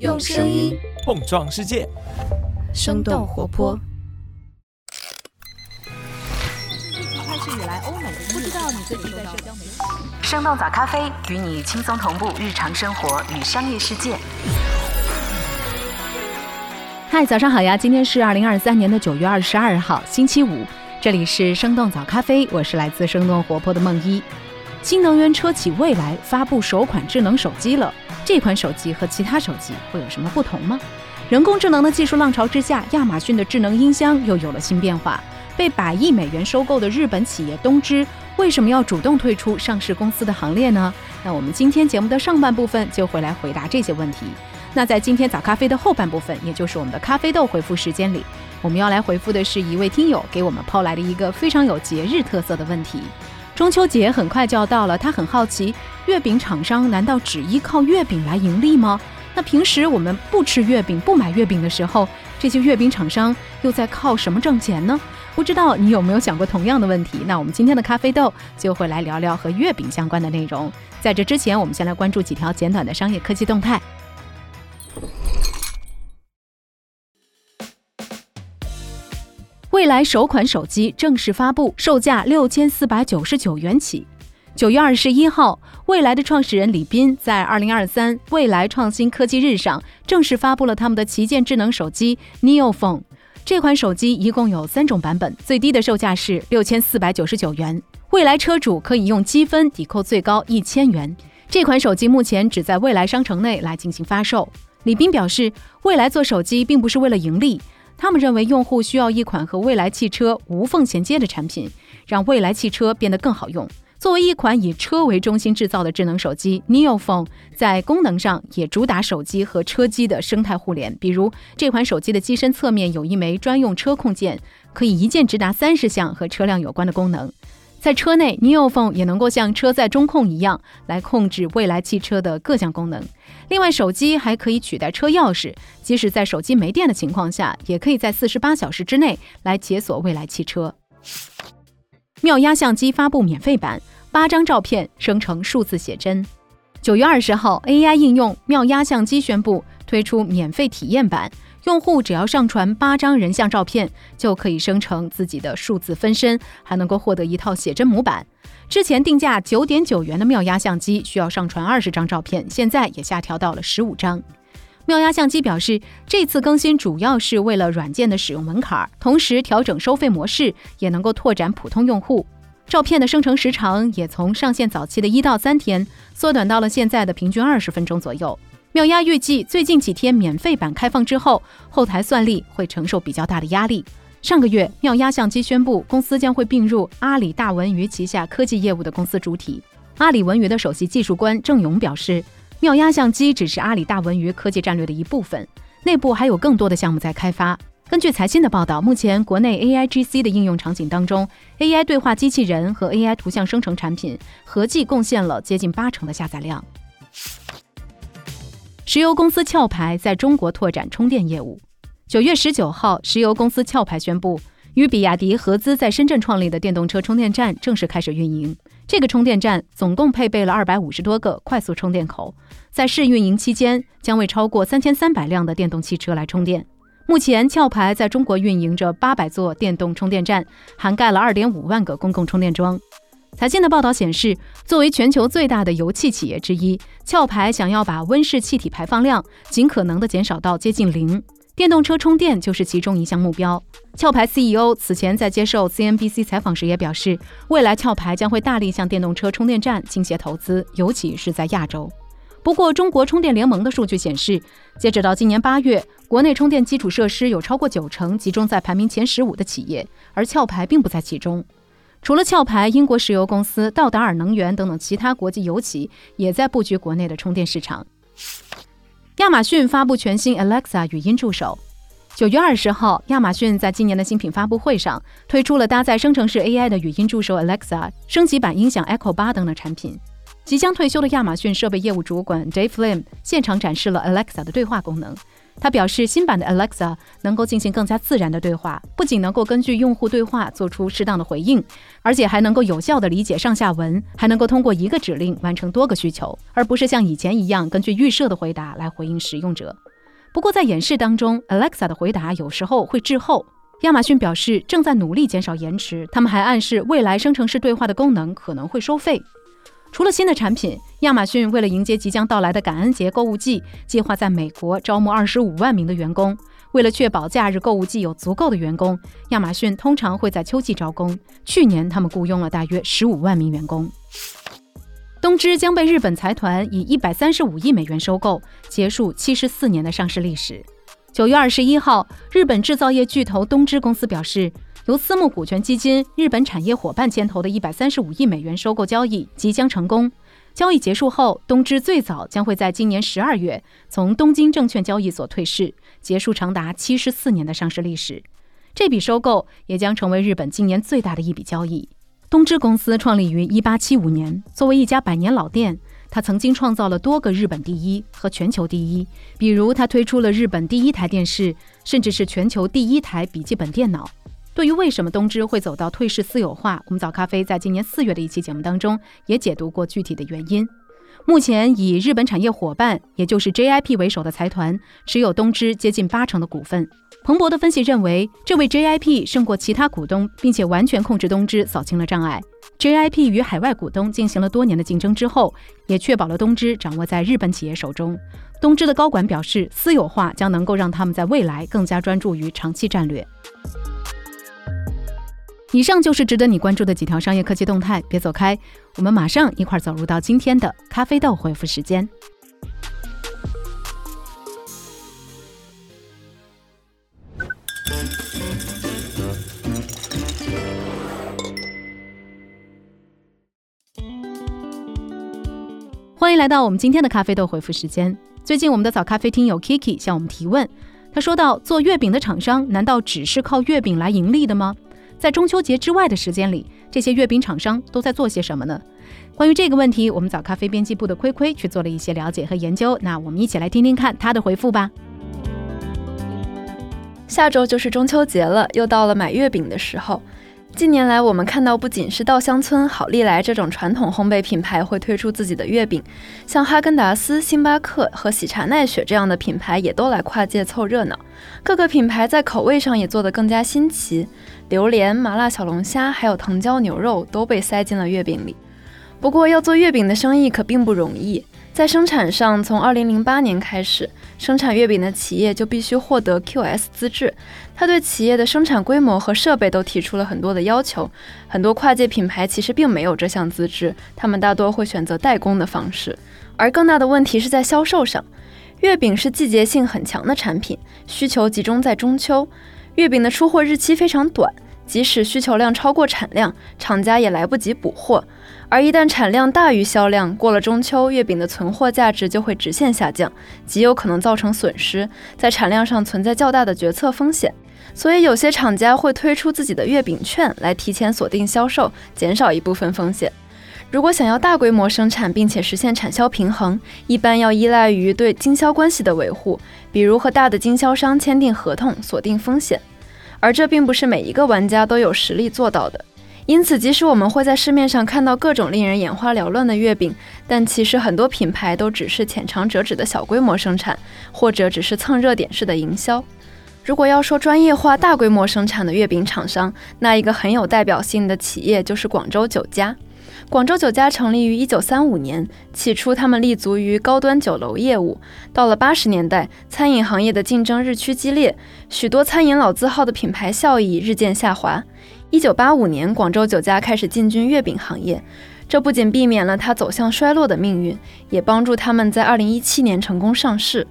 用声音碰撞世界，生动活泼。开始以来，欧美不知道你最近在社交媒体。生动早咖啡与你轻松同步日常生活与商业世界。嗨，早上好呀！今天是二零二三年的九月二十二号，星期五。这里是生动早咖啡，我是来自生动活泼的梦一。新能源车企蔚来发布首款智能手机了。这款手机和其他手机会有什么不同吗？人工智能的技术浪潮之下，亚马逊的智能音箱又有了新变化。被百亿美元收购的日本企业东芝为什么要主动退出上市公司的行列呢？那我们今天节目的上半部分就会来回答这些问题。那在今天早咖啡的后半部分，也就是我们的咖啡豆回复时间里，我们要来回复的是一位听友给我们抛来的一个非常有节日特色的问题。中秋节很快就要到了，他很好奇，月饼厂商难道只依靠月饼来盈利吗？那平时我们不吃月饼、不买月饼的时候，这些月饼厂商又在靠什么挣钱呢？不知道你有没有想过同样的问题？那我们今天的咖啡豆就会来聊聊和月饼相关的内容。在这之前，我们先来关注几条简短的商业科技动态。未来首款手机正式发布，售价六千四百九十九元起。九月二十一号，未来的创始人李斌在二零二三未来创新科技日上正式发布了他们的旗舰智能手机 Neo Phone。这款手机一共有三种版本，最低的售价是六千四百九十九元。未来车主可以用积分抵扣最高一千元。这款手机目前只在未来商城内来进行发售。李斌表示，未来做手机并不是为了盈利。他们认为用户需要一款和未来汽车无缝衔接的产品，让未来汽车变得更好用。作为一款以车为中心制造的智能手机，Neo Phone 在功能上也主打手机和车机的生态互联。比如，这款手机的机身侧面有一枚专用车控键，可以一键直达三十项和车辆有关的功能。在车内，Neo Phone 也能够像车载中控一样来控制未来汽车的各项功能。另外，手机还可以取代车钥匙，即使在手机没电的情况下，也可以在四十八小时之内来解锁未来汽车。妙压相机发布免费版，八张照片生成数字写真。九月二十号，AI 应用妙压相机宣布推出免费体验版。用户只要上传八张人像照片，就可以生成自己的数字分身，还能够获得一套写真模板。之前定价九点九元的妙压相机需要上传二十张照片，现在也下调到了十五张。妙压相机表示，这次更新主要是为了软件的使用门槛，同时调整收费模式，也能够拓展普通用户。照片的生成时长也从上线早期的一到三天，缩短到了现在的平均二十分钟左右。妙压预计，最近几天免费版开放之后，后台算力会承受比较大的压力。上个月，妙压相机宣布，公司将会并入阿里大文娱旗下科技业务的公司主体。阿里文娱的首席技术官郑勇表示，妙压相机只是阿里大文娱科技战略的一部分，内部还有更多的项目在开发。根据财新的报道，目前国内 AIGC 的应用场景当中，AI 对话机器人和 AI 图像生成产品合计贡献了接近八成的下载量。石油公司壳牌在中国拓展充电业务。九月十九号，石油公司壳牌宣布，与比亚迪合资在深圳创立的电动车充电站正式开始运营。这个充电站总共配备了二百五十多个快速充电口，在试运营期间，将为超过三千三百辆的电动汽车来充电。目前，壳牌在中国运营着八百座电动充电站，涵盖了二点五万个公共充电桩。财新的报道显示，作为全球最大的油气企业之一，壳牌想要把温室气体排放量尽可能的减少到接近零，电动车充电就是其中一项目标。壳牌 CEO 此前在接受 CNBC 采访时也表示，未来壳牌将会大力向电动车充电站倾斜投资，尤其是在亚洲。不过，中国充电联盟的数据显示，截止到今年八月，国内充电基础设施有超过九成集中在排名前十五的企业，而壳牌并不在其中。除了壳牌，英国石油公司道达尔能源等等其他国际油企也在布局国内的充电市场。亚马逊发布全新 Alexa 语音助手。九月二十号，亚马逊在今年的新品发布会上推出了搭载生成式 AI 的语音助手 Alexa 升级版音响 Echo 八等等产品。即将退休的亚马逊设备业务主管 Dave Lim 现场展示了 Alexa 的对话功能。他表示，新版的 Alexa 能够进行更加自然的对话，不仅能够根据用户对话做出适当的回应，而且还能够有效地理解上下文，还能够通过一个指令完成多个需求，而不是像以前一样根据预设的回答来回应使用者。不过在演示当中，Alexa 的回答有时候会滞后。亚马逊表示正在努力减少延迟，他们还暗示未来生成式对话的功能可能会收费。除了新的产品，亚马逊为了迎接即将到来的感恩节购物季，计划在美国招募二十五万名的员工。为了确保假日购物季有足够的员工，亚马逊通常会在秋季招工。去年，他们雇佣了大约十五万名员工。东芝将被日本财团以一百三十五亿美元收购，结束七十四年的上市历史。九月二十一号，日本制造业巨头东芝公司表示，由私募股权基金日本产业伙伴牵头的一百三十五亿美元收购交易即将成功。交易结束后，东芝最早将会在今年十二月从东京证券交易所退市，结束长达七十四年的上市历史。这笔收购也将成为日本今年最大的一笔交易。东芝公司创立于一八七五年，作为一家百年老店，它曾经创造了多个日本第一和全球第一，比如它推出了日本第一台电视，甚至是全球第一台笔记本电脑。对于为什么东芝会走到退市私有化，我们早咖啡在今年四月的一期节目当中也解读过具体的原因。目前以日本产业伙伴，也就是 JIP 为首的财团持有东芝接近八成的股份。彭博的分析认为，这位 JIP 胜过其他股东，并且完全控制东芝，扫清了障碍。JIP 与海外股东进行了多年的竞争之后，也确保了东芝掌握在日本企业手中。东芝的高管表示，私有化将能够让他们在未来更加专注于长期战略。以上就是值得你关注的几条商业科技动态，别走开，我们马上一块儿走入到今天的咖啡豆回复时间。欢迎来到我们今天的咖啡豆回复时间。最近我们的早咖啡厅友 Kiki 向我们提问，他说到：做月饼的厂商难道只是靠月饼来盈利的吗？在中秋节之外的时间里，这些月饼厂商都在做些什么呢？关于这个问题，我们找咖啡编辑部的亏亏去做了一些了解和研究。那我们一起来听听看他的回复吧。下周就是中秋节了，又到了买月饼的时候。近年来，我们看到不仅是稻香村、好利来这种传统烘焙品牌会推出自己的月饼，像哈根达斯、星巴克和喜茶奈雪这样的品牌也都来跨界凑热闹。各个品牌在口味上也做得更加新奇。榴莲、麻辣小龙虾，还有藤椒牛肉都被塞进了月饼里。不过，要做月饼的生意可并不容易。在生产上，从2008年开始，生产月饼的企业就必须获得 QS 资质。它对企业的生产规模和设备都提出了很多的要求。很多跨界品牌其实并没有这项资质，他们大多会选择代工的方式。而更大的问题是在销售上。月饼是季节性很强的产品，需求集中在中秋。月饼的出货日期非常短，即使需求量超过产量，厂家也来不及补货。而一旦产量大于销量，过了中秋，月饼的存货价值就会直线下降，极有可能造成损失，在产量上存在较大的决策风险。所以，有些厂家会推出自己的月饼券来提前锁定销售，减少一部分风险。如果想要大规模生产并且实现产销平衡，一般要依赖于对经销关系的维护，比如和大的经销商签订合同，锁定风险。而这并不是每一个玩家都有实力做到的。因此，即使我们会在市面上看到各种令人眼花缭乱的月饼，但其实很多品牌都只是浅尝辄止的小规模生产，或者只是蹭热点式的营销。如果要说专业化、大规模生产的月饼厂商，那一个很有代表性的企业就是广州酒家。广州酒家成立于一九三五年，起初他们立足于高端酒楼业务。到了八十年代，餐饮行业的竞争日趋激烈，许多餐饮老字号的品牌效益日渐下滑。一九八五年，广州酒家开始进军月饼行业，这不仅避免了它走向衰落的命运，也帮助他们在二零一七年成功上市。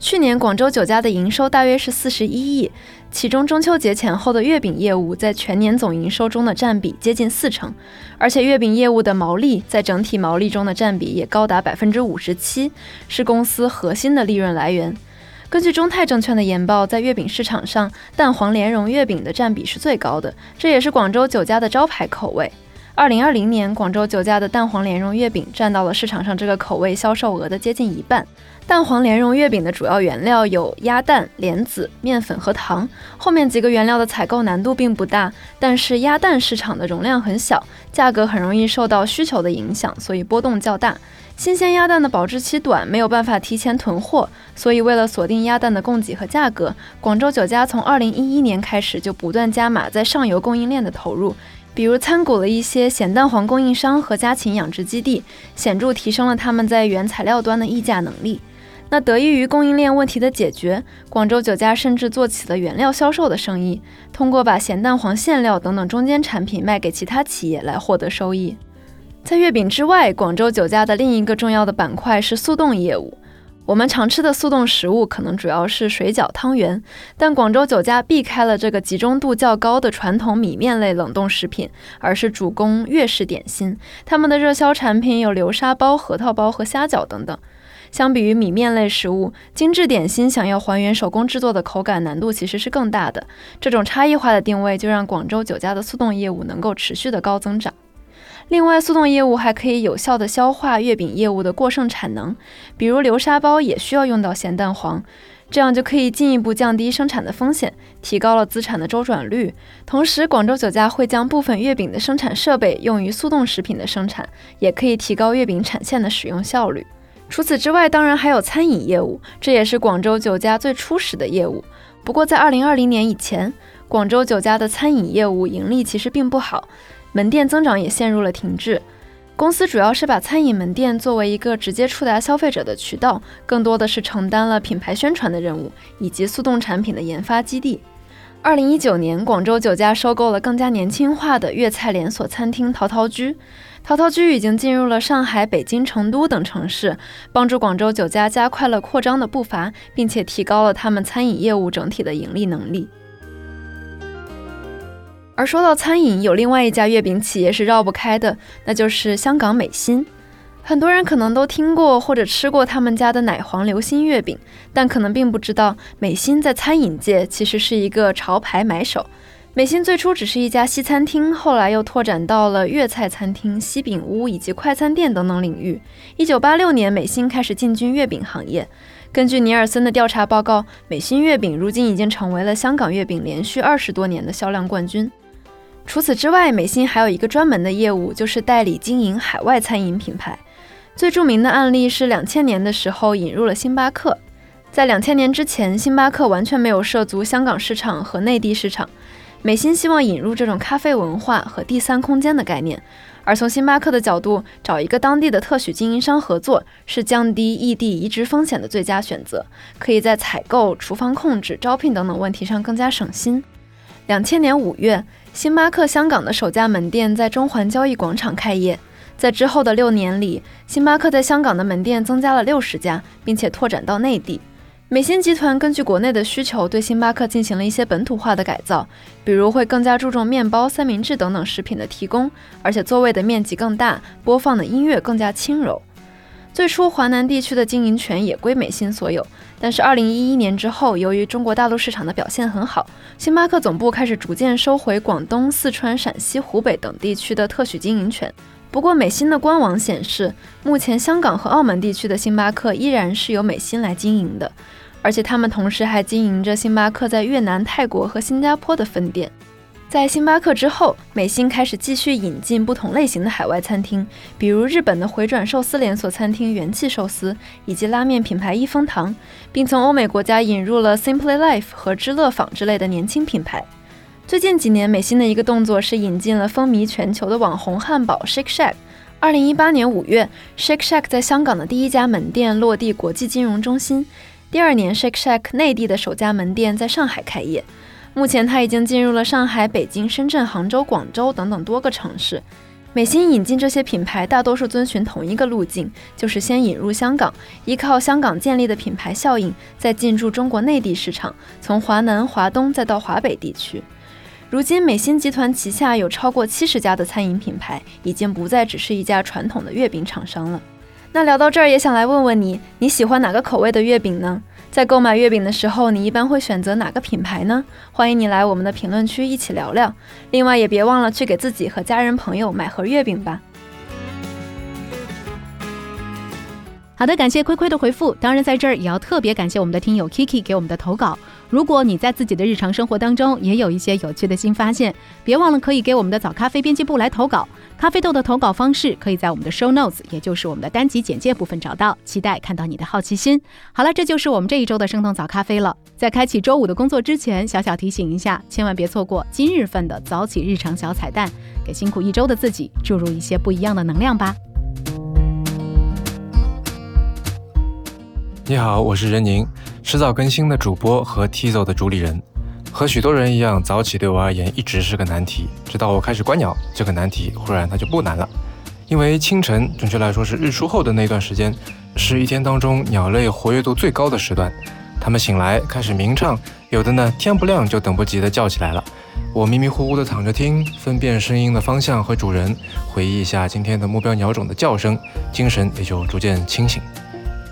去年广州酒家的营收大约是四十一亿，其中中秋节前后的月饼业务在全年总营收中的占比接近四成，而且月饼业务的毛利在整体毛利中的占比也高达百分之五十七，是公司核心的利润来源。根据中泰证券的研报，在月饼市场上，蛋黄莲蓉月饼的占比是最高的，这也是广州酒家的招牌口味。二零二零年，广州酒家的蛋黄莲蓉月饼占到了市场上这个口味销售额的接近一半。蛋黄莲蓉月饼的主要原料有鸭蛋、莲子、面粉和糖。后面几个原料的采购难度并不大，但是鸭蛋市场的容量很小，价格很容易受到需求的影响，所以波动较大。新鲜鸭蛋的保质期短，没有办法提前囤货，所以为了锁定鸭蛋的供给和价格，广州酒家从二零一一年开始就不断加码在上游供应链的投入。比如参股了一些咸蛋黄供应商和家禽养殖基地，显著提升了他们在原材料端的议价能力。那得益于供应链问题的解决，广州酒家甚至做起了原料销售的生意，通过把咸蛋黄馅料等等中间产品卖给其他企业来获得收益。在月饼之外，广州酒家的另一个重要的板块是速冻业务。我们常吃的速冻食物可能主要是水饺、汤圆，但广州酒家避开了这个集中度较高的传统米面类冷冻食品，而是主攻粤式点心。他们的热销产品有流沙包、核桃包和虾饺等等。相比于米面类食物，精致点心想要还原手工制作的口感，难度其实是更大的。这种差异化的定位，就让广州酒家的速冻业务能够持续的高增长。另外，速冻业务还可以有效地消化月饼业务的过剩产能，比如流沙包也需要用到咸蛋黄，这样就可以进一步降低生产的风险，提高了资产的周转率。同时，广州酒家会将部分月饼的生产设备用于速冻食品的生产，也可以提高月饼产线的使用效率。除此之外，当然还有餐饮业务，这也是广州酒家最初始的业务。不过，在2020年以前，广州酒家的餐饮业务盈利其实并不好。门店增长也陷入了停滞。公司主要是把餐饮门店作为一个直接触达消费者的渠道，更多的是承担了品牌宣传的任务以及速冻产品的研发基地。二零一九年，广州酒家收购了更加年轻化的粤菜连锁餐厅陶陶居。陶陶居已经进入了上海、北京、成都等城市，帮助广州酒家加快了扩张的步伐，并且提高了他们餐饮业务整体的盈利能力。而说到餐饮，有另外一家月饼企业是绕不开的，那就是香港美心。很多人可能都听过或者吃过他们家的奶黄流心月饼，但可能并不知道美心在餐饮界其实是一个潮牌买手。美心最初只是一家西餐厅，后来又拓展到了粤菜餐厅、西饼屋以及快餐店等等领域。一九八六年，美心开始进军月饼行业。根据尼尔森的调查报告，美心月饼如今已经成为了香港月饼连续二十多年的销量冠军。除此之外，美心还有一个专门的业务，就是代理经营海外餐饮品牌。最著名的案例是两千年的时候引入了星巴克。在两千年之前，星巴克完全没有涉足香港市场和内地市场。美心希望引入这种咖啡文化和第三空间的概念，而从星巴克的角度，找一个当地的特许经营商合作，是降低异地移植风险的最佳选择，可以在采购、厨房控制、招聘等等问题上更加省心。两千年五月。星巴克香港的首家门店在中环交易广场开业，在之后的六年里，星巴克在香港的门店增加了六十家，并且拓展到内地。美心集团根据国内的需求，对星巴克进行了一些本土化的改造，比如会更加注重面包、三明治等等食品的提供，而且座位的面积更大，播放的音乐更加轻柔。最初，华南地区的经营权也归美心所有。但是，二零一一年之后，由于中国大陆市场的表现很好，星巴克总部开始逐渐收回广东、四川、陕西、湖北等地区的特许经营权。不过，美心的官网显示，目前香港和澳门地区的星巴克依然是由美心来经营的，而且他们同时还经营着星巴克在越南、泰国和新加坡的分店。在星巴克之后，美心开始继续引进不同类型的海外餐厅，比如日本的回转寿司连锁餐厅元气寿司，以及拉面品牌一风堂，并从欧美国家引入了 Simply Life 和知乐坊之类的年轻品牌。最近几年，美心的一个动作是引进了风靡全球的网红汉堡 Shake Shack。二零一八年五月，Shake Shack 在香港的第一家门店落地国际金融中心，第二年，Shake Shack 内地的首家门店在上海开业。目前，它已经进入了上海、北京、深圳、杭州、广州等等多个城市。美心引进这些品牌，大多数遵循同一个路径，就是先引入香港，依靠香港建立的品牌效应，再进驻中国内地市场，从华南、华东再到华北地区。如今，美心集团旗下有超过七十家的餐饮品牌，已经不再只是一家传统的月饼厂商了。那聊到这儿，也想来问问你，你喜欢哪个口味的月饼呢？在购买月饼的时候，你一般会选择哪个品牌呢？欢迎你来我们的评论区一起聊聊。另外，也别忘了去给自己和家人朋友买盒月饼吧。好的，感谢亏亏的回复。当然，在这儿也要特别感谢我们的听友 Kiki 给我们的投稿。如果你在自己的日常生活当中也有一些有趣的新发现，别忘了可以给我们的早咖啡编辑部来投稿。咖啡豆的投稿方式可以在我们的 Show Notes，也就是我们的单集简介部分找到。期待看到你的好奇心。好了，这就是我们这一周的生动早咖啡了。在开启周五的工作之前，小小提醒一下，千万别错过今日份的早起日常小彩蛋，给辛苦一周的自己注入一些不一样的能量吧。你好，我是任宁，迟早更新的主播和 Tizo 的主理人。和许多人一样，早起对我而言一直是个难题。直到我开始观鸟，这个难题忽然它就不难了。因为清晨，准确来说是日出后的那段时间，是一天当中鸟类活跃度最高的时段。它们醒来开始鸣唱，有的呢天不亮就等不及的叫起来了。我迷迷糊糊的躺着听，分辨声音的方向和主人，回忆一下今天的目标鸟种的叫声，精神也就逐渐清醒。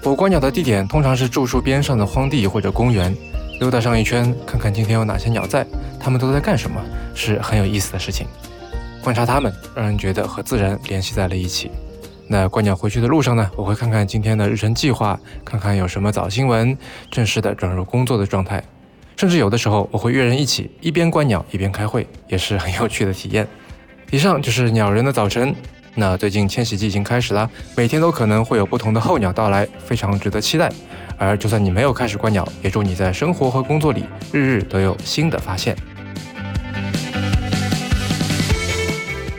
我观鸟的地点通常是住处边上的荒地或者公园，溜达上一圈，看看今天有哪些鸟在，它们都在干什么，是很有意思的事情。观察它们，让人觉得和自然联系在了一起。那观鸟回去的路上呢，我会看看今天的日程计划，看看有什么早新闻，正式的转入工作的状态。甚至有的时候，我会约人一起一边观鸟一边开会，也是很有趣的体验。以上就是鸟人的早晨。那最近迁徙季已经开始了，每天都可能会有不同的候鸟到来，非常值得期待。而就算你没有开始观鸟，也祝你在生活和工作里日日都有新的发现。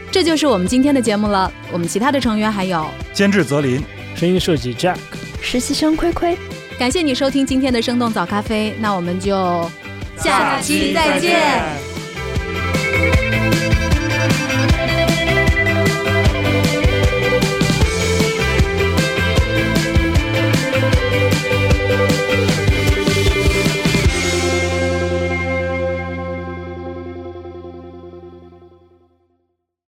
这就是我们今天的节目了。我们其他的成员还有监制泽林，声音设计 Jack，实习生亏亏。感谢你收听今天的生动早咖啡，那我们就下期再见。